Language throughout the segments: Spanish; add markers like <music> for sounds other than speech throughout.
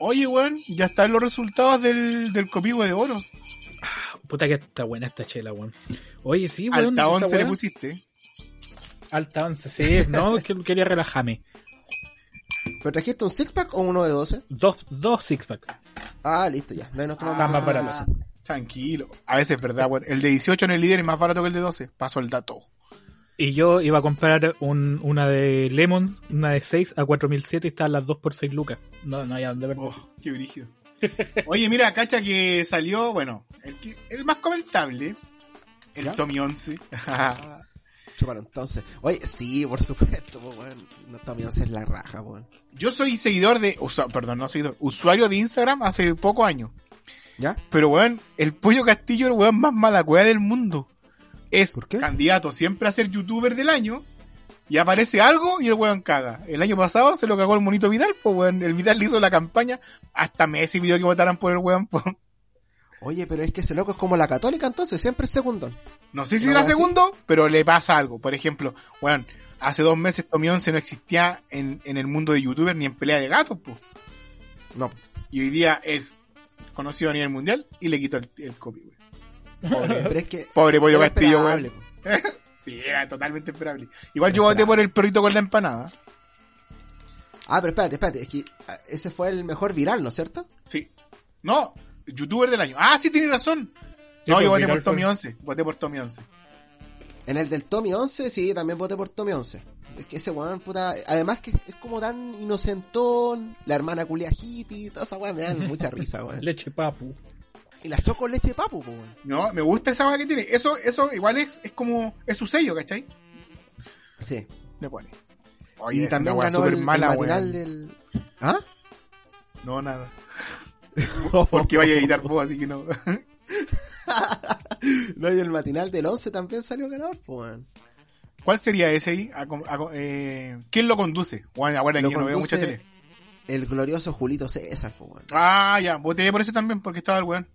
Oye, weón, ya están los resultados del, del de oro. Puta que está buena esta chela, weón. Oye, sí, weón. Alta esa 11 le pusiste. Alta 11, sí. No, es <laughs> que quería relajarme. ¿Pero trajiste un six pack o uno de 12? Dos, dos six pack. Ah, listo, ya. No, tomamos Ah, más barato. Tranquilo. A veces es verdad, weón. El de 18 en el líder es más barato que el de 12. Paso el dato. Y yo iba a comprar un, una de Lemon, una de 6 a 4007 y estaban las dos por 6 lucas. No, no hay a dónde ver. Oh, qué brígido. Oye, mira, cacha que salió, bueno, el, que- el más comentable, el ¿Ya? Tommy 11. <laughs> Chúpalo entonces. Oye, sí, por supuesto, pues, weón. No también hacer la raja, weón. Yo soy seguidor de, usa- perdón, no seguidor, usuario de Instagram hace pocos años. ¿Ya? Pero, weón, el Pollo Castillo es el weón más mala cueva del mundo. Es candidato siempre a ser youtuber del año. Y aparece algo y el weón caga. El año pasado se lo cagó el monito Vidal, pues weón. El Vidal le hizo la campaña. Hasta Messi pidió que votaran por el weón. po. Oye, pero es que ese loco es como la católica, entonces, siempre es segundón. No sé si ¿Una era segundo, pero le pasa algo. Por ejemplo, weón, hace dos meses Tommy 11 no existía en, en el mundo de youtuber ni en pelea de gatos, pues. No. Y hoy día es conocido a nivel mundial y le quitó el, el copy, weón. Pobre, Pero es que. pobre Pollo era Castillo, weón. esperable. <laughs> Sí, era totalmente esperable. Igual yo voté por el perrito con la empanada. Ah, pero espérate, espérate. Es que ah, ese fue el mejor viral, ¿no es cierto? Sí. No, youtuber del año. Ah, sí, tienes razón. Sí, No, pues, yo voté viral por Tommy fue- 11. Voté por Tommy 11. En el del Tommy 11, sí, también voté por Tommy 11. Es que ese weón, puta. Además que es como tan inocentón. La hermana culia hippie, toda esa weá me dan mucha risa, weón. <laughs> Leche papu. Y las choco leche de papu, po, weón. No, me gusta esa vaga que tiene. Eso, eso igual es, es como, es su sello, ¿cachai? Sí. Le pone. y Oye, también weá ganó el, matinal del. ¿Ah? No, nada. <laughs> Porque vaya a editar vos, así que no. <laughs> No, y el matinal del 11 también salió ganador, po, weón. ¿Cuál sería ese ahí? A- a- eh, ¿Quién lo conduce? Bueno, Lo que no veo mucha tele. El glorioso Julito César, po, weón. Ah, ya, voté por ese también porque estaba el weón.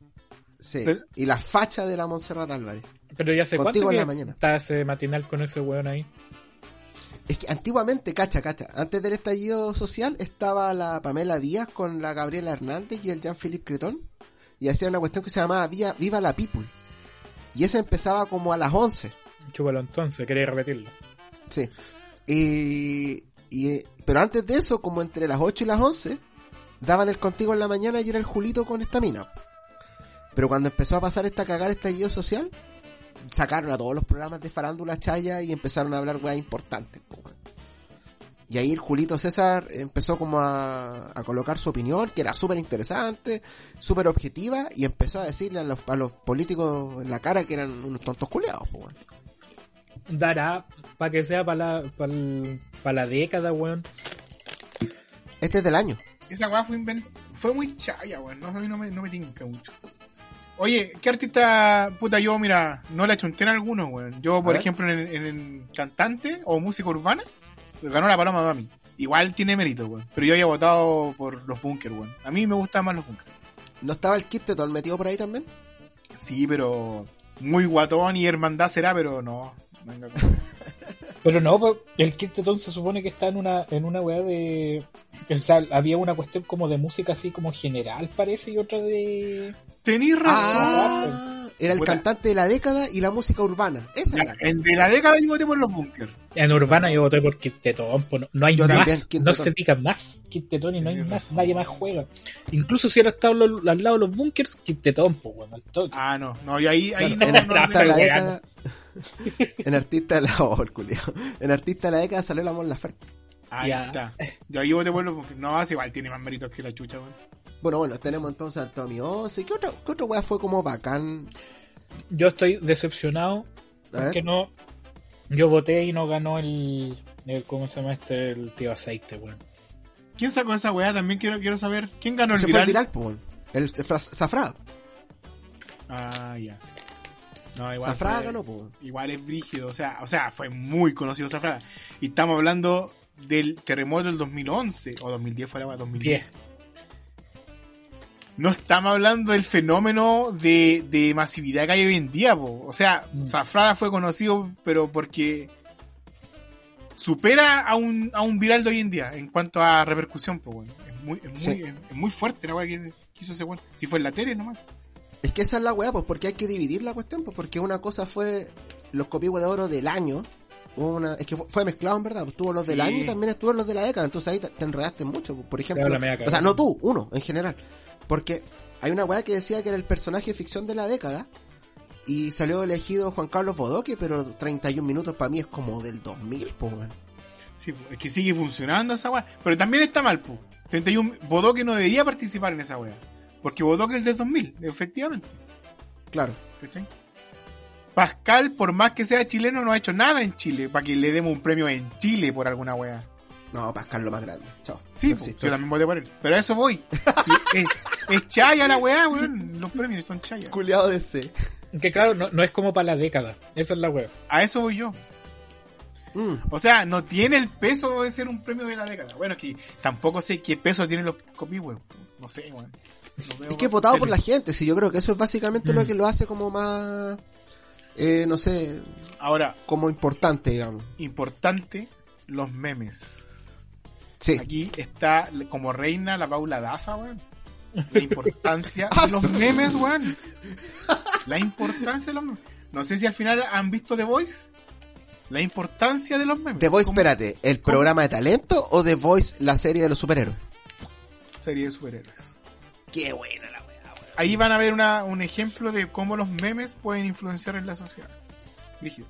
Sí. Pero- Y la facha de la Montserrat Álvarez. Pero ya Contigo cuánto en la mañana. está ese matinal con ese weón ahí. Es que antiguamente, cacha, cacha, antes del estallido social estaba la Pamela Díaz con la Gabriela Hernández y el Jean-Philippe Cretón y hacía una cuestión que se llamaba Vía- Viva la People. Y ese empezaba como a las 11. Chúpalo entonces, quería repetirlo. Sí. Y, y, eh, pero antes de eso, como entre las 8 y las 11, daban el contigo en la mañana y era el Julito con esta mina. Pero cuando empezó a pasar esta cagada estallido social, sacaron a todos los programas de farándula chaya y empezaron a hablar weas importantes. po. Y ahí el Julito César empezó como a, a colocar su opinión, que era súper interesante, súper objetiva, y empezó a decirle a los, a los políticos en la cara que eran unos tontos culeados. po. Dará para que sea para la, para la década, weón. Este es del año. Esa weá fue muy chaya, weón. No, a mí no me, no me tinca mucho. Oye, ¿qué artista, puta, yo, mira, no le chunté en algunos, weón? Yo, por ejemplo, en, cantante o música urbana, ganó la Paloma Mami. Igual tiene mérito, weón. Pero yo había votado por los Bunkers, weón. A mí me gustan más los Bunkers. ¿No estaba el kit de todo metido por ahí también? Sí, pero muy guatón y hermandad será, pero no. Venga, con- Pero no, pues, el Kid Tetón se supone que está en una, en una weá de. O sea, había una cuestión como de música así como general, parece, y otra de. Razón. Ah, era el Puta. cantante de la década y la música urbana. Esa era. en de la década yo voté por los Bunkers. En Urbana yo voté por Kid Tetón, pues no, no hay Yo más, no se diga más Kid Tetón y no hay más, razón. nadie más juega. Incluso si hubiera estado lo- al lado de los bunkers, Kid Tetón, pues bueno, al toque. Ah, no, no, y ahí, ahí Claro, no, en no, artista de la década. <laughs> en artista de la. oh. En artista de la década salió la Mon Laferte. Ahí Ya. está. Yo ahí voté por los Bunkers. No, es igual, tiene más méritos que la chucha, weón. Bueno, bueno, tenemos entonces al Tommy 11. ¿Qué otra, qué otra wea fue como bacán? Yo estoy decepcionado porque no. Yo voté y no ganó el. el ¿Cómo se llama este? El tío aceite, weón. ¿Quién sacó esa weá? También quiero, quiero saber. ¿Quién ganó el Se fue el viral? El Zafra- Zafra. Ah, ya. No, igual. Zafra fue- ganó, pues. Igual es brígido, o sea, o sea, fue muy conocido Zafra. Y estamos hablando del terremoto del 2011 o 2010 fue la weá, 2010. 10. No estamos hablando del fenómeno de, de masividad que hay hoy en día, po. O sea, Mm. Zafrada fue conocido, pero porque supera a un, a un viral de hoy en día en cuanto a repercusión, bueno. Es muy, es muy, Sí. es, es muy fuerte la weá que, que hizo ese weón. Si fue en la tele nomás. Es que esa es la weá, pues porque hay que dividir la cuestión, pues porque una cosa fue los copihue de oro del año, una, es que fue, mezclado en verdad, pues tuvo los del Sí. año y también estuvo los de la década, entonces ahí te, te enredaste mucho, pues, por ejemplo, Claro, o sea, no tú, uno en general, porque hay una weá que decía que era el personaje de ficción de la década y salió elegido Juan Carlos Bodoque, pero 31 minutos para mí es como del 2000, pues. Sí, pues, es que sigue funcionando esa weá. Pero también está mal, pues. 31, Bodoque no debería participar en esa weá. Porque Bodoque es del 2000, efectivamente. Claro. ¿cachai? Pascal, por más que sea chileno, no ha hecho nada en Chile para que le demos un premio en Chile por alguna weá. No, Pascal lo más grande. Chao. Sí, No pues, yo también voté por él. Pero a eso voy. Es, es chaya la weá, weón. Los premios son chaya. Culeado de C. Que claro, no, no es como para la década. Esa es la web. A eso voy yo. Mm. O sea, no tiene el peso de ser un premio de la década. Bueno, es que tampoco sé qué peso tienen los copies, weón. No sé, weón. No Es que es más votado por la gente, sí, yo creo que eso es básicamente lo Mm. que lo hace como más, eh, no sé, Ahora, como importante, digamos. importante, los memes. Sí. Aquí está como reina la Paula Daza, weón. La <laughs> importancia de los memes, weón. La importancia de los memes. No sé si al final han visto The Voice. La importancia de los memes. The Voice, espérate, ¿el cómo? programa de talento o The Voice, la serie de los superhéroes? Serie de superhéroes. Qué buena la. Ahí van a ver una, un ejemplo de cómo los memes pueden influenciar en la sociedad. Rígido.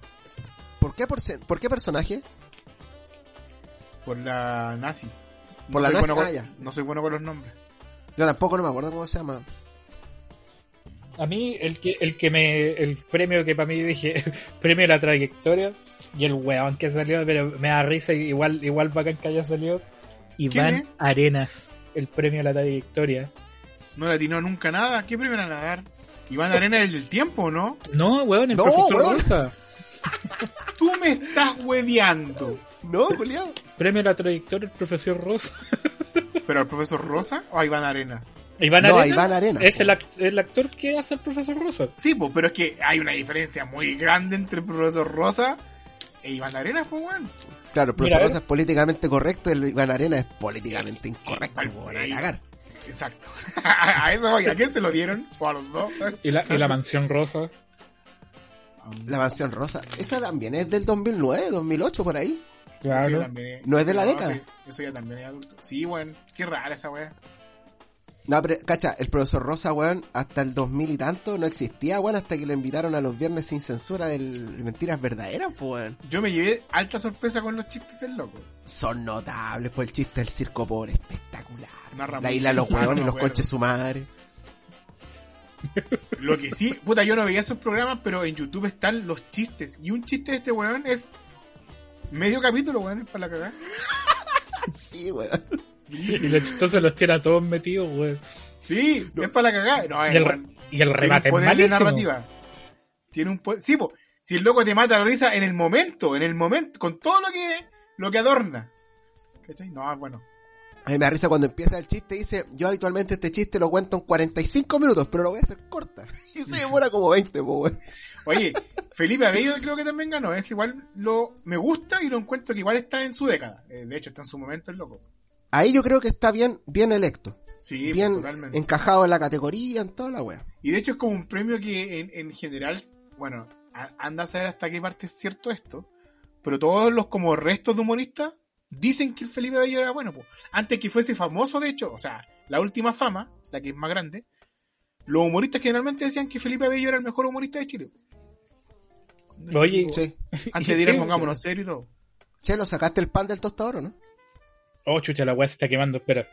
¿Por qué, por, ¿Por qué personaje? Por la nazi. Por la soy nazi, bueno ah. No soy bueno con los nombres. Yo tampoco no me acuerdo cómo se llama. A mí, el que, el que me. El premio que para mí dije, <laughs> premio a la trayectoria. Y el weón que salió, pero me da risa, igual, igual bacán que haya salido. Iván? Arenas, el premio a la trayectoria. No le atinó nunca nada. ¿Qué premio van a dar? Iván Arena es el del tiempo, ¿no? No, weón, el No, profesor weón. Rosa. <laughs> Tú me estás hueveando. No, culiao. Premio a la trayectoria, el profesor Rosa. <laughs> ¿Pero al profesor Rosa o a Iván Arenas? Iván No, Arenas Iván Arenas, es el, act- el actor que hace el profesor Rosa. Sí, pues, pero es que hay una diferencia muy grande entre el profesor Rosa e Iván Arenas, pues, weón. Claro, el profesor Mira. Rosa es políticamente correcto y el Iván Arena es políticamente incorrecto, weón, a cagar. Exacto. <laughs> a eso voy. ¿A quién se lo dieron? ¿O a los dos? Y la, y la mansión Rosa. La mansión rosa, esa también es del 2009, 2008, por ahí. Claro. también No es de la década. sí, eso ya también es adulto. Sí, weón. Qué rara esa weá. No, pero, cacha, el profesor Rosa, weón, hasta el 2000 y tanto no existía, weón, hasta que lo invitaron a los viernes sin censura del Mentiras Verdaderas, pues, weón. Yo me llevé alta sorpresa con los chistes del loco. Son notables, pues el chiste del circo pobre, espectacular. La isla de los y no los coches su madre. Lo que sí, puta, yo no veía esos programas, pero en YouTube están los chistes. Y un chiste de este weón es medio capítulo, weón, es para la cagada. <laughs> Sí, weón. <laughs> Y los chistosos los tiene a todos metidos, weón. Sí, es para la cagada. No, Y el y el tiene remate es de malísimo. narrativa. Tiene un poder. Sí, po, si el loco te mata la risa en el momento, en el momento, con todo lo que, lo que adorna. ¿Cachai? No, bueno. A mí me da risa cuando empieza el chiste y dice, yo habitualmente este chiste lo cuento en 45 minutos, pero lo voy a hacer corta. <laughs> Y se demora como 20, po. Oye, Felipe Abello creo que también ganó. Es igual, lo me gusta y lo encuentro que igual está en su década. Eh, de hecho, está en su momento el loco. Ahí yo creo que está bien, bien electo. Sí, bien totalmente. encajado en la categoría, en toda la wea. Y de hecho es como un premio que en, en general, bueno, a- anda a saber hasta qué parte es cierto esto, pero todos los como restos de humoristas dicen que el Felipe Bello era bueno. po. Antes que fuese famoso, de hecho, o sea, la última fama, la que es más grande, los humoristas generalmente decían que Felipe Bello era el mejor humorista de Chile. Oye, Sí. Antes de ir pongámonos serio y todo. Che, ¿lo sacaste el pan del tostador o no? Oh chucha, la weá se está quemando, espera.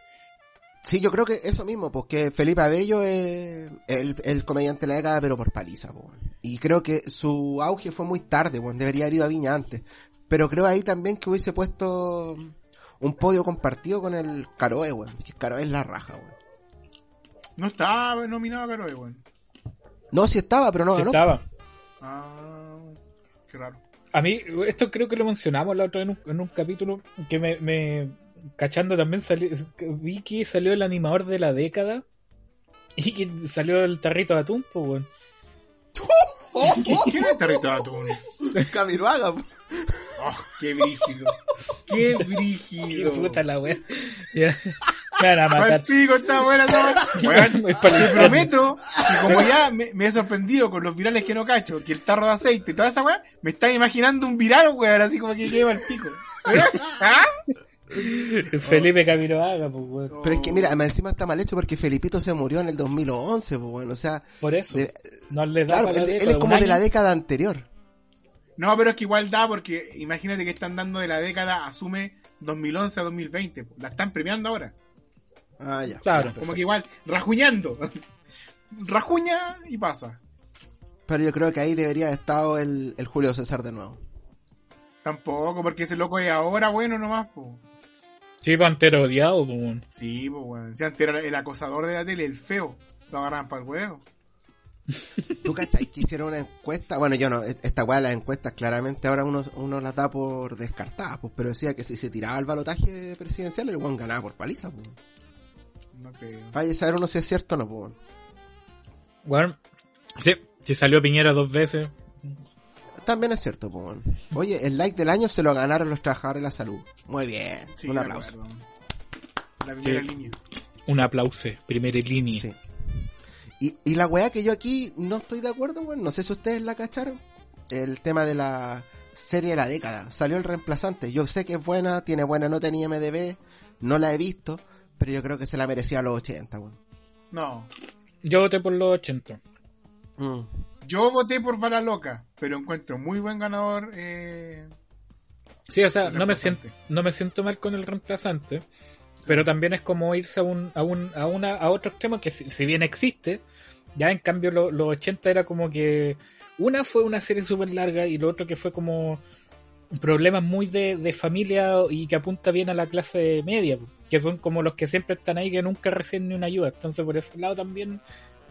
Sí, yo creo que eso mismo, porque Felipe Abello es el, el comediante de la década, pero por paliza, po, weón. Y creo que su auge fue muy tarde, weón. Debería haber ido a Viña antes. Pero creo ahí también que hubiese puesto un podio compartido con el Caroe, weón. Que Caroe es la raja, weón. No estaba nominado a Caroe, weón. No, sí estaba, pero no Sí ganó. estaba. Ah, qué raro. A mí, esto creo que lo mencionamos la otra vez en un, en un capítulo que me, me- cachando también salió, vi que salió el animador de la década y que salió el tarrito de atún, pues, weón. ¿Quién es Tarrito Atún? Camiroaga, po. Oh, qué brígido. Qué <laughs> Qué brígido. puta la wea. Ya. Me van a Pa'l matar. pico está buena el Te prometo que como ya me, me he sorprendido con los virales que no cacho, que el tarro de aceite y toda esa weá, me está imaginando un viral, weón, así como que lleva el pico. ¿Eh? ¿Ah? <laughs> Felipe Camilo Haga, pues, weón. Pero es que mira, además encima está mal hecho porque Felipito se murió en el 2011, pues bueno, o sea, Por eso. de- no le da claro, para la él, es como de la década anterior. No, pero es que igual da porque imagínate que están dando de la década, asume 2011 a 2020. po. La están premiando ahora. Ah, ya. Claro. ya, Como que igual, rajuñando. Rajuña y pasa. Pero yo creo que ahí debería haber estado el, el Julio César de nuevo. Tampoco, porque ese loco es ahora bueno nomás, po. Sí, Pantero odiado, weón. Sí, pues weón. Si antes era el acosador de la tele, el feo. Lo agarraban para el huevo. <laughs> ¿Tú cachai que hicieron una encuesta? Bueno, yo no, esta weá de las encuestas claramente ahora uno, uno las da por descartadas, pues, pero decía que si se tiraba el balotaje presidencial, el weón ganaba por paliza, pues. No creo. Vaya a saber uno si es cierto o no, pues. Bueno, sí, si salió Piñera dos veces. También es cierto, pues. weón. Oye, el like del año se lo ganaron los trabajadores de la salud. Muy bien, Sí, un aplauso. La primera Sí. línea. Un aplauso, primera línea. Sí. Y, y la weá que yo aquí no estoy de acuerdo, weón, no sé si ustedes la cacharon. El tema de la serie de la década. Salió el reemplazante. Yo sé que es buena, tiene buena nota en IMDB, no la he visto, pero yo creo que se la merecía a los 80, weón. No. Yo voté por los 80. Mm. Yo voté por Bala Loca, pero encuentro muy buen ganador. Eh, Sí, o sea, no me, siento, no me siento mal con el reemplazante, pero también es como irse a un, a un, a una, a otro extremo que si, si bien existe, ya en cambio lo- los 80 era como que una fue una serie súper larga y lo otro que fue como problemas muy de, de familia y que apunta bien a la clase media, que son como los que siempre están ahí que nunca reciben ni una ayuda. Entonces por ese lado también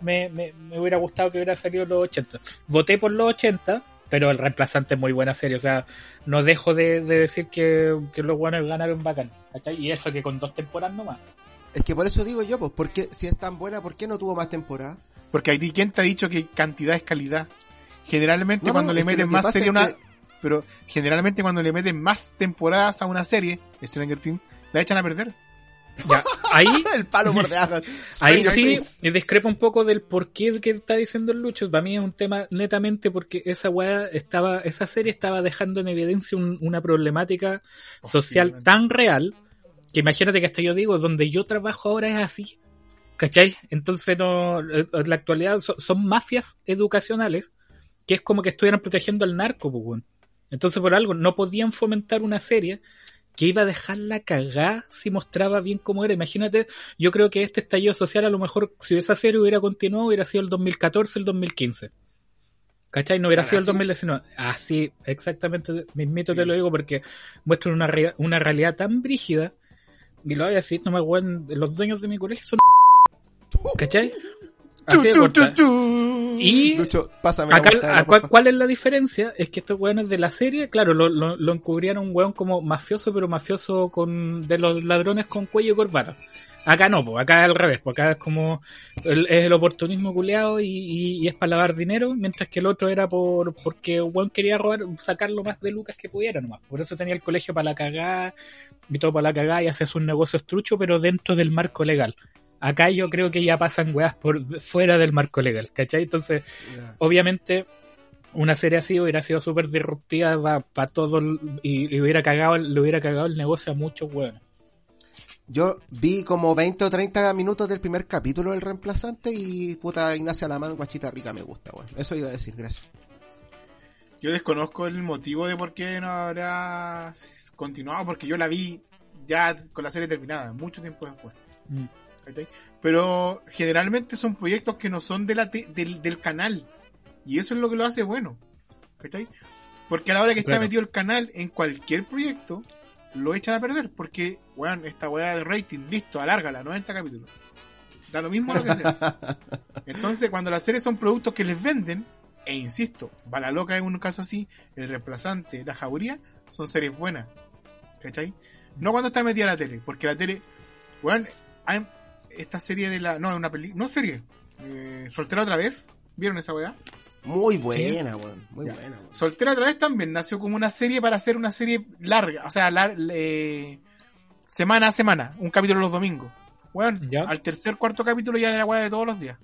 me, me, me hubiera gustado que hubiera salido los 80. Voté por los 80, pero el reemplazante es muy buena serie, o sea, no dejo de, de decir que, que los buenos ganaron bacán. ¿cachai? Y eso que con dos temporadas nomás. Es que por eso digo yo, pues, porque si es tan buena, ¿por qué no tuvo más temporada? porque ahí quién te ha dicho que cantidad es calidad. Generalmente No, cuando no, le meten más serie una, que- pero generalmente cuando le meten más temporadas a una serie, Stranger Things, la echan a perder. Ya, ahí, <laughs> el palo por debajo. <laughs> ahí sí discrepo un poco del por qué que está diciendo el Lucho. Para mí es un tema netamente porque esa weá estaba, esa serie estaba dejando en evidencia un- una problemática social Posiblemente. tan real que imagínate que hasta yo digo, donde yo trabajo ahora es así. ¿Cachai? Entonces no, en la actualidad so- son mafias educacionales que es como que estuvieran protegiendo al narco, pues. Entonces por algo no podían fomentar una serie que iba a dejar la cagá si mostraba bien cómo era. Imagínate, yo creo que este estallido social a lo mejor si esa serie hubiera continuado hubiera sido el 2014, el 2015. ¿Cachai? No hubiera ¿Tan sido el así? 2019. Así, exactamente, mismito te lo digo porque muestran una, rea- una realidad tan brígida. Y lo voy a decir, no me acuerdo, los dueños de mi colegio son... <laughs> ¿Cachai? Así de corta. Y Lucho, pásame acá, la a-. ¿cuál es la diferencia? Es que estos weones de la serie, claro, lo, lo, lo encubrieron un weón como mafioso, pero mafioso con de los ladrones con cuello y corbata. Acá no, pues acá es al revés, pues acá es como el, es el oportunismo culeado y, y- y es para lavar dinero, mientras que el otro era por porque weón quería robar, sacar lo más de lucas que pudiera nomás. Por eso tenía el colegio para la cagada y todo para la cagada y hacía sus negocios truchos, pero dentro del marco legal. Acá yo creo que ya pasan weas por fuera del marco legal, ¿cachai? Entonces, obviamente una serie así hubiera sido súper disruptiva para todo el- y, y hubiera cagado le hubiera cagado el negocio a muchos hueones. Yo vi como 20 o 30 minutos del primer capítulo del reemplazante y puta Ignacia Lamán, guachita rica, me gusta, weón. Eso iba a decir, gracias. Yo desconozco el motivo de por qué no habrá continuado, porque yo la vi ya con la serie terminada, mucho tiempo después. Mm. ¿Cachai? Pero generalmente son proyectos que no son de la te- del, del canal. Y eso es lo que lo hace bueno. ¿cachai? Porque a la hora que está metido el canal en cualquier proyecto, lo echan a perder. Porque, weón, esta weá de rating, listo, alárgala, 90 capítulos. Da lo mismo lo que sea. <laughs> Entonces, cuando las series son productos que les venden, e insisto, Bala Loca es un caso así, El Reemplazante, La Jauría, son series buenas. ¿Cachai? No cuando está metida la tele, porque la tele, weón, hay esta serie de la. No, es una película. No serie. Eh, Soltera otra vez. ¿Vieron esa weá? Muy buena, weón. Muy Ya. buena, weón. Soltera otra vez también nació como una serie para hacer una serie larga, o sea, lar- eh, semana a semana, un capítulo los domingos. Bueno, Ya. al tercer, cuarto capítulo ya de la weá de todos los días.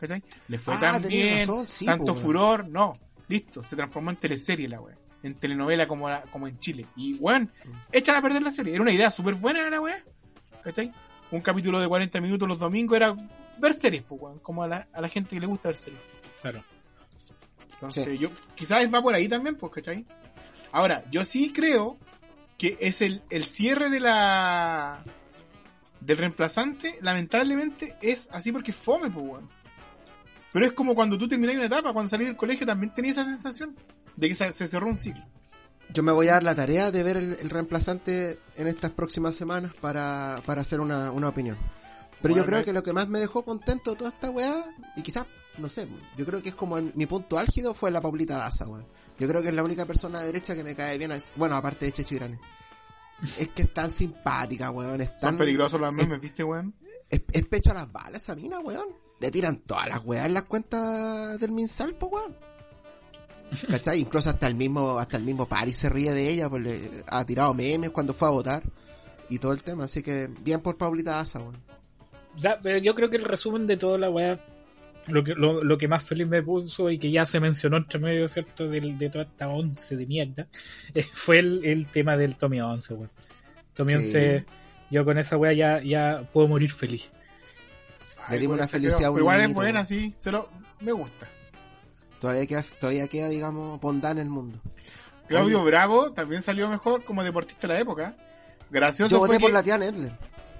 ¿Cachai? Le fue Ah, tan bien, razón, sí, tanto weón. furor, no, listo, se transformó en teleserie la weá. En telenovela como, la- como en Chile. Y weón, Mm. echan a perder la serie. Era una idea súper buena la weá. ¿Cachai? Un capítulo de 40 minutos los domingos era ver series, pues, weón, como a la, a la gente que le gusta ver series. Claro. Entonces, Sí. yo quizás va por ahí también, pues, ¿cachai? Ahora, yo sí creo que es el, el cierre de la del reemplazante, lamentablemente, es así porque fome, pues, weón. Pero es como cuando tú terminás una etapa, cuando salís del colegio también tenías esa sensación de que se, se cerró un ciclo. Yo me voy a dar la tarea de ver el, el reemplazante en estas próximas semanas para, para hacer una, una opinión. Pero yo creo me- que lo que más me dejó contento de toda esta weá, y quizás, no sé, yo creo que es como mi punto álgido fue la Paulita Daza, weón. Yo creo que es la única persona de derecha que me cae bien, as- bueno, aparte de Checho Irane. Es que es tan simpática, weón, es Son tan... peligrosos los memes, ¿viste, weón? Es, es pecho a las balas esa mina, weón. Le tiran todas las weas en las cuentas del Minsal, po, weón. ¿Cachai? Incluso hasta el mismo, hasta el mismo Paris se ríe de ella, pues le ha tirado memes cuando fue a votar y todo el tema, así que bien por Paulita. Ya, pero yo creo que el resumen de toda la weá, lo que, lo, lo que más feliz me puso y que ya se mencionó entre medio, ¿cierto? Del, de toda esta once de mierda, eh, <laughs> fue el, el tema del Tommy 11, weón. Tommy Sí. 11, yo con esa weá ya, ya puedo morir feliz. Ay, dimos una felicidad igual es buena, sí, se lo, me gusta. Todavía queda, todavía queda, digamos, bondad en el mundo. Claudio Oye. Bravo también salió mejor como deportista de la época. Gracioso Yo fue voté por que- la tía Nedler.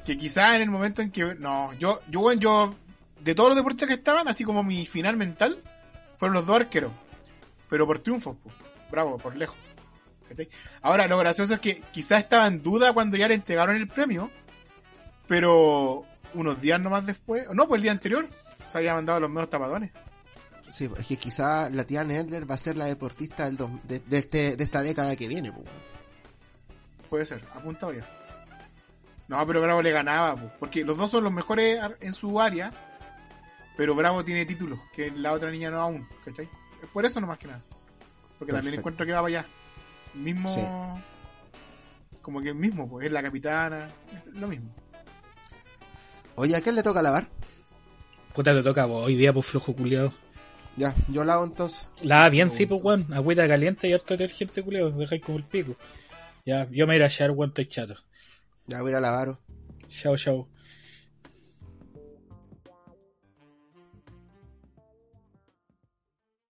que quizás en el momento en que no yo yo bueno, yo de todos los deportistas que estaban así como mi final mental fueron los dos arqueros pero por triunfos pues. bravo por lejos ahora lo gracioso es que quizás estaba en duda cuando ya le entregaron el premio pero unos días nomás después no pues el día anterior se había mandado los medios tapadones Sí, es que quizá la tía Nedler va a ser la deportista del dos- de, de este, de esta década que viene, puede ser apuntado ya no pero Bravo le ganaba pues, porque los dos son los mejores en su área pero Bravo tiene títulos que la otra niña no aún ¿cachai? es por eso nomás que nada porque también encuentro que va para allá mismo Sí. como que mismo pues es la capitana es lo mismo Oye, ¿a quién le toca lavar? Puta, te toca vos, hoy día, pues flojo culiado. Ya, yo lavo entonces. La bien, sí, pues weón, agüita caliente y harto detergente culiado, dejáis como el pico. Ya, yo me iré a echar, weón, estoy chato. Ya voy a ir a lavar. Chao, chao.